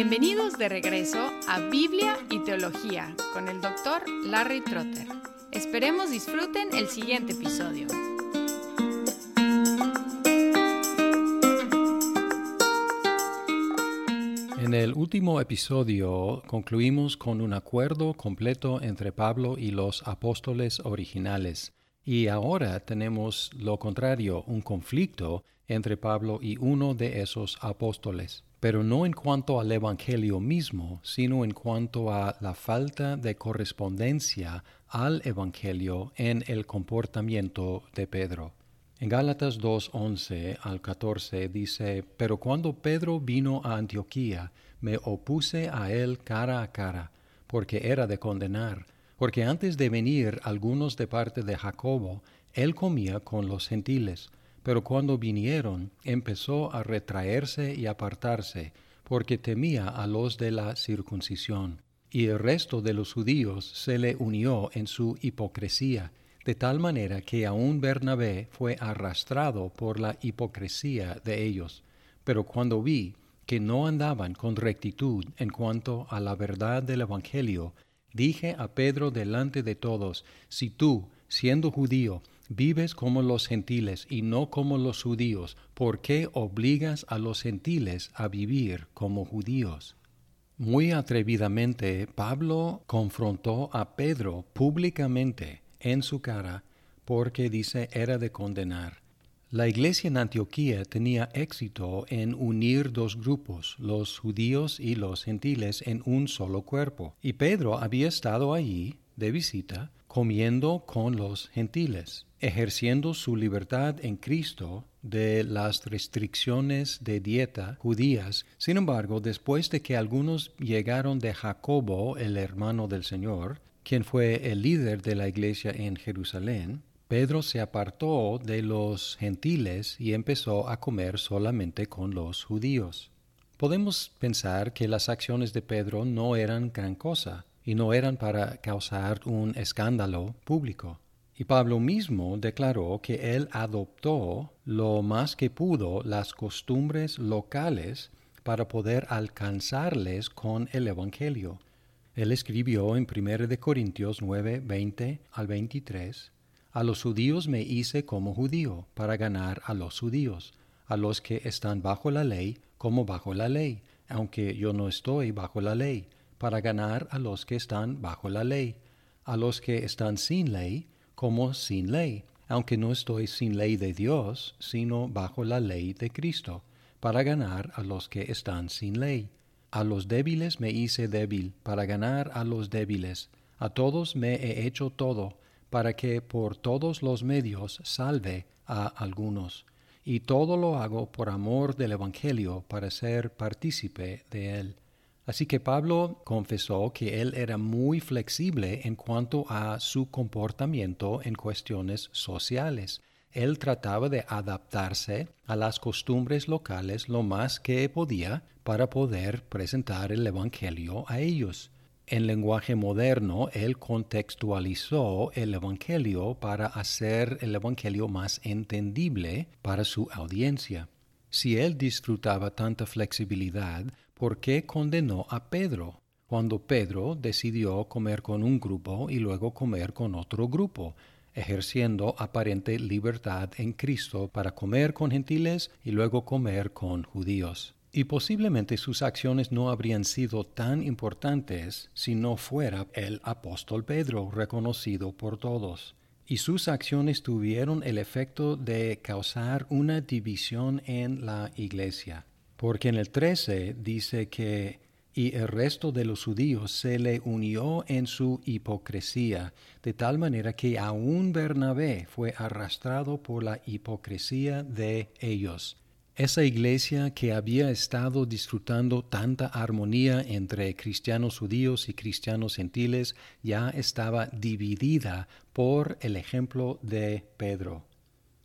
Bienvenidos de regreso a Biblia y Teología con el doctor Larry Trotter. Esperemos disfruten el siguiente episodio. En el último episodio concluimos con un acuerdo completo entre Pablo y los apóstoles originales. Y ahora tenemos lo contrario, un conflicto entre Pablo y uno de esos apóstoles pero no en cuanto al Evangelio mismo, sino en cuanto a la falta de correspondencia al Evangelio en el comportamiento de Pedro. En Gálatas 2.11 al 14 dice, Pero cuando Pedro vino a Antioquía, me opuse a él cara a cara, porque era de condenar, porque antes de venir algunos de parte de Jacobo, él comía con los gentiles pero cuando vinieron, empezó a retraerse y apartarse, porque temía a los de la circuncisión. Y el resto de los judíos se le unió en su hipocresía, de tal manera que aun Bernabé fue arrastrado por la hipocresía de ellos. Pero cuando vi que no andaban con rectitud en cuanto a la verdad del Evangelio, dije a Pedro delante de todos, si tú, siendo judío, Vives como los gentiles y no como los judíos. ¿Por qué obligas a los gentiles a vivir como judíos? Muy atrevidamente, Pablo confrontó a Pedro públicamente en su cara porque dice era de condenar. La iglesia en Antioquía tenía éxito en unir dos grupos, los judíos y los gentiles, en un solo cuerpo. Y Pedro había estado allí de visita comiendo con los gentiles ejerciendo su libertad en Cristo de las restricciones de dieta judías. Sin embargo, después de que algunos llegaron de Jacobo, el hermano del Señor, quien fue el líder de la iglesia en Jerusalén, Pedro se apartó de los gentiles y empezó a comer solamente con los judíos. Podemos pensar que las acciones de Pedro no eran gran cosa y no eran para causar un escándalo público. Y Pablo mismo declaró que él adoptó lo más que pudo las costumbres locales para poder alcanzarles con el Evangelio. Él escribió en 1 Corintios 9, 20 al 23, A los judíos me hice como judío para ganar a los judíos, a los que están bajo la ley como bajo la ley, aunque yo no estoy bajo la ley, para ganar a los que están bajo la ley, a los que están sin ley, como sin ley, aunque no estoy sin ley de Dios, sino bajo la ley de Cristo, para ganar a los que están sin ley. A los débiles me hice débil, para ganar a los débiles. A todos me he hecho todo, para que por todos los medios salve a algunos. Y todo lo hago por amor del Evangelio, para ser partícipe de él. Así que Pablo confesó que él era muy flexible en cuanto a su comportamiento en cuestiones sociales. Él trataba de adaptarse a las costumbres locales lo más que podía para poder presentar el Evangelio a ellos. En lenguaje moderno, él contextualizó el Evangelio para hacer el Evangelio más entendible para su audiencia. Si él disfrutaba tanta flexibilidad, ¿por qué condenó a Pedro cuando Pedro decidió comer con un grupo y luego comer con otro grupo, ejerciendo aparente libertad en Cristo para comer con gentiles y luego comer con judíos? Y posiblemente sus acciones no habrían sido tan importantes si no fuera el apóstol Pedro reconocido por todos. Y sus acciones tuvieron el efecto de causar una división en la iglesia. Porque en el 13 dice que y el resto de los judíos se le unió en su hipocresía, de tal manera que aún Bernabé fue arrastrado por la hipocresía de ellos. Esa iglesia que había estado disfrutando tanta armonía entre cristianos judíos y cristianos gentiles ya estaba dividida por el ejemplo de Pedro.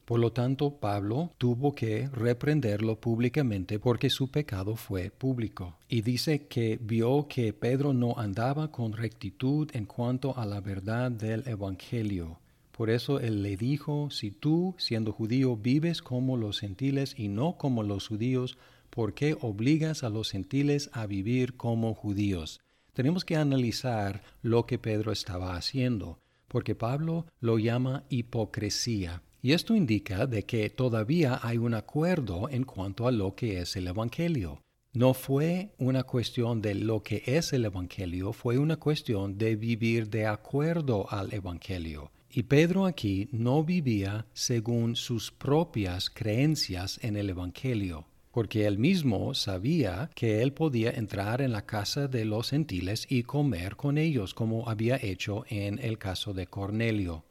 Por lo tanto, Pablo tuvo que reprenderlo públicamente porque su pecado fue público. Y dice que vio que Pedro no andaba con rectitud en cuanto a la verdad del Evangelio. Por eso él le dijo, si tú, siendo judío, vives como los gentiles y no como los judíos, ¿por qué obligas a los gentiles a vivir como judíos? Tenemos que analizar lo que Pedro estaba haciendo, porque Pablo lo llama hipocresía. Y esto indica de que todavía hay un acuerdo en cuanto a lo que es el Evangelio. No fue una cuestión de lo que es el Evangelio, fue una cuestión de vivir de acuerdo al Evangelio. Y Pedro aquí no vivía según sus propias creencias en el Evangelio, porque él mismo sabía que él podía entrar en la casa de los gentiles y comer con ellos, como había hecho en el caso de Cornelio.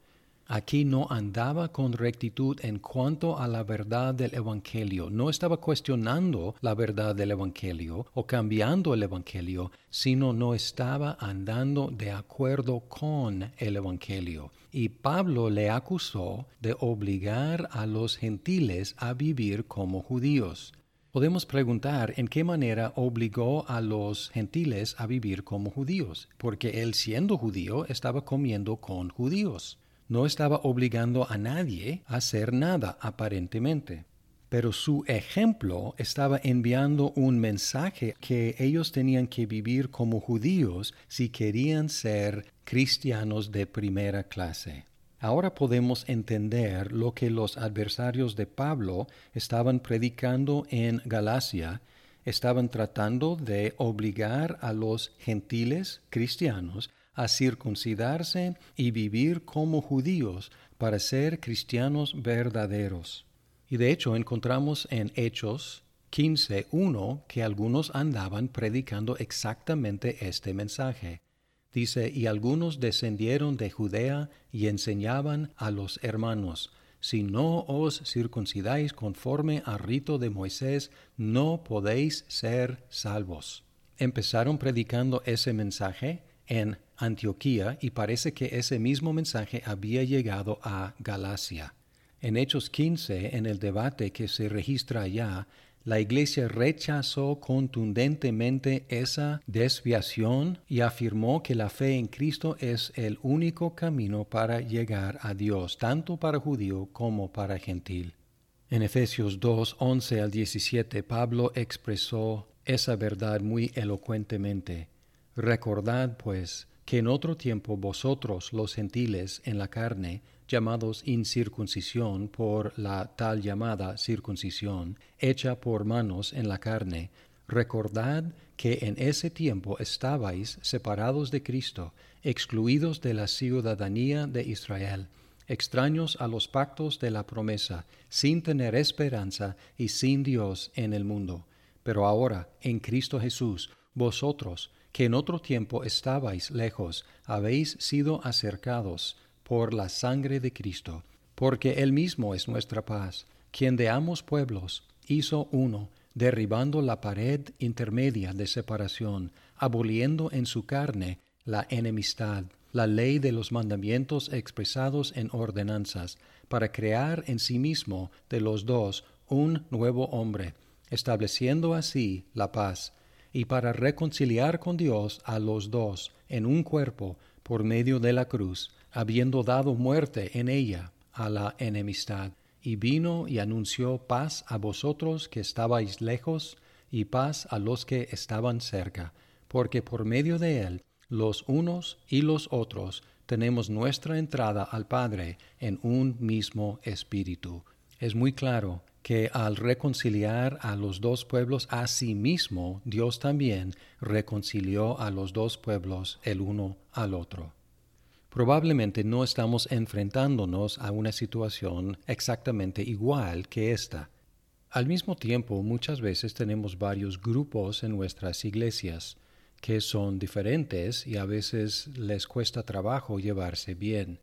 Aquí no andaba con rectitud en cuanto a la verdad del Evangelio, no estaba cuestionando la verdad del Evangelio o cambiando el Evangelio, sino no estaba andando de acuerdo con el Evangelio. Y Pablo le acusó de obligar a los gentiles a vivir como judíos. Podemos preguntar en qué manera obligó a los gentiles a vivir como judíos, porque él siendo judío estaba comiendo con judíos no estaba obligando a nadie a hacer nada aparentemente. Pero su ejemplo estaba enviando un mensaje que ellos tenían que vivir como judíos si querían ser cristianos de primera clase. Ahora podemos entender lo que los adversarios de Pablo estaban predicando en Galacia estaban tratando de obligar a los gentiles cristianos a circuncidarse y vivir como judíos para ser cristianos verdaderos. Y de hecho encontramos en Hechos 15.1 que algunos andaban predicando exactamente este mensaje. Dice, y algunos descendieron de Judea y enseñaban a los hermanos, si no os circuncidáis conforme al rito de Moisés, no podéis ser salvos. Empezaron predicando ese mensaje en Antioquía y parece que ese mismo mensaje había llegado a Galacia. En Hechos 15, en el debate que se registra allá, la Iglesia rechazó contundentemente esa desviación y afirmó que la fe en Cristo es el único camino para llegar a Dios, tanto para judío como para gentil. En Efesios 2, 11 al 17, Pablo expresó esa verdad muy elocuentemente. Recordad, pues, que en otro tiempo vosotros los gentiles en la carne, llamados incircuncisión por la tal llamada circuncisión, hecha por manos en la carne, recordad que en ese tiempo estabais separados de Cristo, excluidos de la ciudadanía de Israel, extraños a los pactos de la promesa, sin tener esperanza y sin Dios en el mundo. Pero ahora, en Cristo Jesús, vosotros, que en otro tiempo estabais lejos, habéis sido acercados por la sangre de Cristo, porque Él mismo es nuestra paz, quien de ambos pueblos hizo uno, derribando la pared intermedia de separación, aboliendo en su carne la enemistad, la ley de los mandamientos expresados en ordenanzas, para crear en sí mismo de los dos un nuevo hombre, estableciendo así la paz y para reconciliar con Dios a los dos en un cuerpo por medio de la cruz, habiendo dado muerte en ella a la enemistad. Y vino y anunció paz a vosotros que estabais lejos y paz a los que estaban cerca, porque por medio de él los unos y los otros tenemos nuestra entrada al Padre en un mismo espíritu. Es muy claro que al reconciliar a los dos pueblos a sí mismo, Dios también reconcilió a los dos pueblos el uno al otro. Probablemente no estamos enfrentándonos a una situación exactamente igual que esta. Al mismo tiempo, muchas veces tenemos varios grupos en nuestras iglesias que son diferentes y a veces les cuesta trabajo llevarse bien.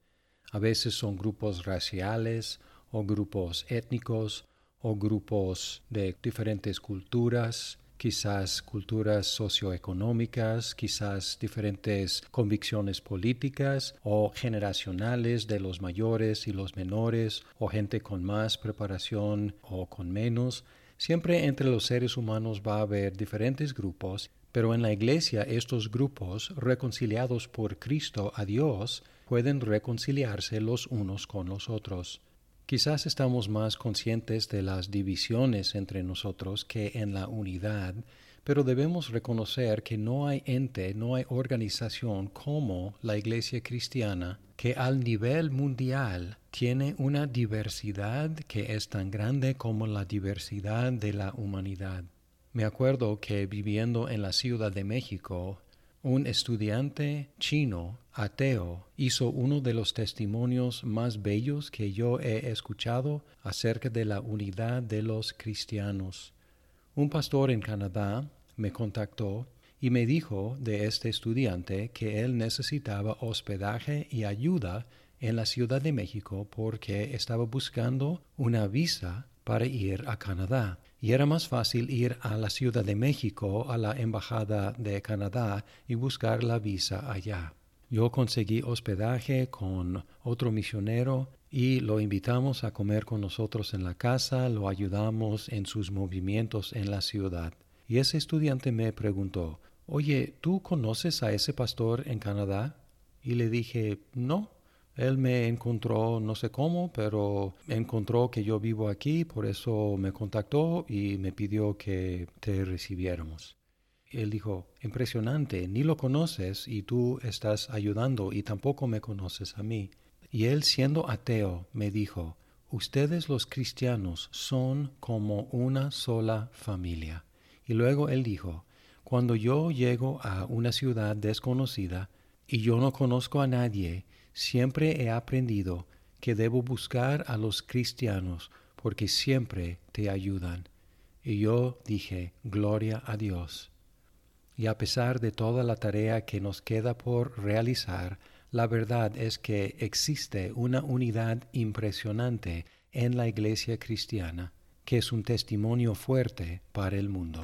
A veces son grupos raciales o grupos étnicos o grupos de diferentes culturas, quizás culturas socioeconómicas, quizás diferentes convicciones políticas o generacionales de los mayores y los menores, o gente con más preparación o con menos. Siempre entre los seres humanos va a haber diferentes grupos, pero en la Iglesia estos grupos, reconciliados por Cristo a Dios, pueden reconciliarse los unos con los otros. Quizás estamos más conscientes de las divisiones entre nosotros que en la unidad, pero debemos reconocer que no hay ente, no hay organización como la Iglesia cristiana que al nivel mundial tiene una diversidad que es tan grande como la diversidad de la humanidad. Me acuerdo que viviendo en la Ciudad de México, un estudiante chino ateo hizo uno de los testimonios más bellos que yo he escuchado acerca de la unidad de los cristianos. Un pastor en Canadá me contactó y me dijo de este estudiante que él necesitaba hospedaje y ayuda en la Ciudad de México porque estaba buscando una visa para ir a Canadá. Y era más fácil ir a la Ciudad de México, a la Embajada de Canadá, y buscar la visa allá. Yo conseguí hospedaje con otro misionero y lo invitamos a comer con nosotros en la casa, lo ayudamos en sus movimientos en la ciudad. Y ese estudiante me preguntó, oye, ¿tú conoces a ese pastor en Canadá? Y le dije, no, él me encontró, no sé cómo, pero encontró que yo vivo aquí, por eso me contactó y me pidió que te recibiéramos. Él dijo, impresionante, ni lo conoces y tú estás ayudando y tampoco me conoces a mí. Y él siendo ateo me dijo, ustedes los cristianos son como una sola familia. Y luego él dijo, cuando yo llego a una ciudad desconocida y yo no conozco a nadie, siempre he aprendido que debo buscar a los cristianos porque siempre te ayudan. Y yo dije, Gloria a Dios. Y a pesar de toda la tarea que nos queda por realizar, la verdad es que existe una unidad impresionante en la iglesia cristiana, que es un testimonio fuerte para el mundo.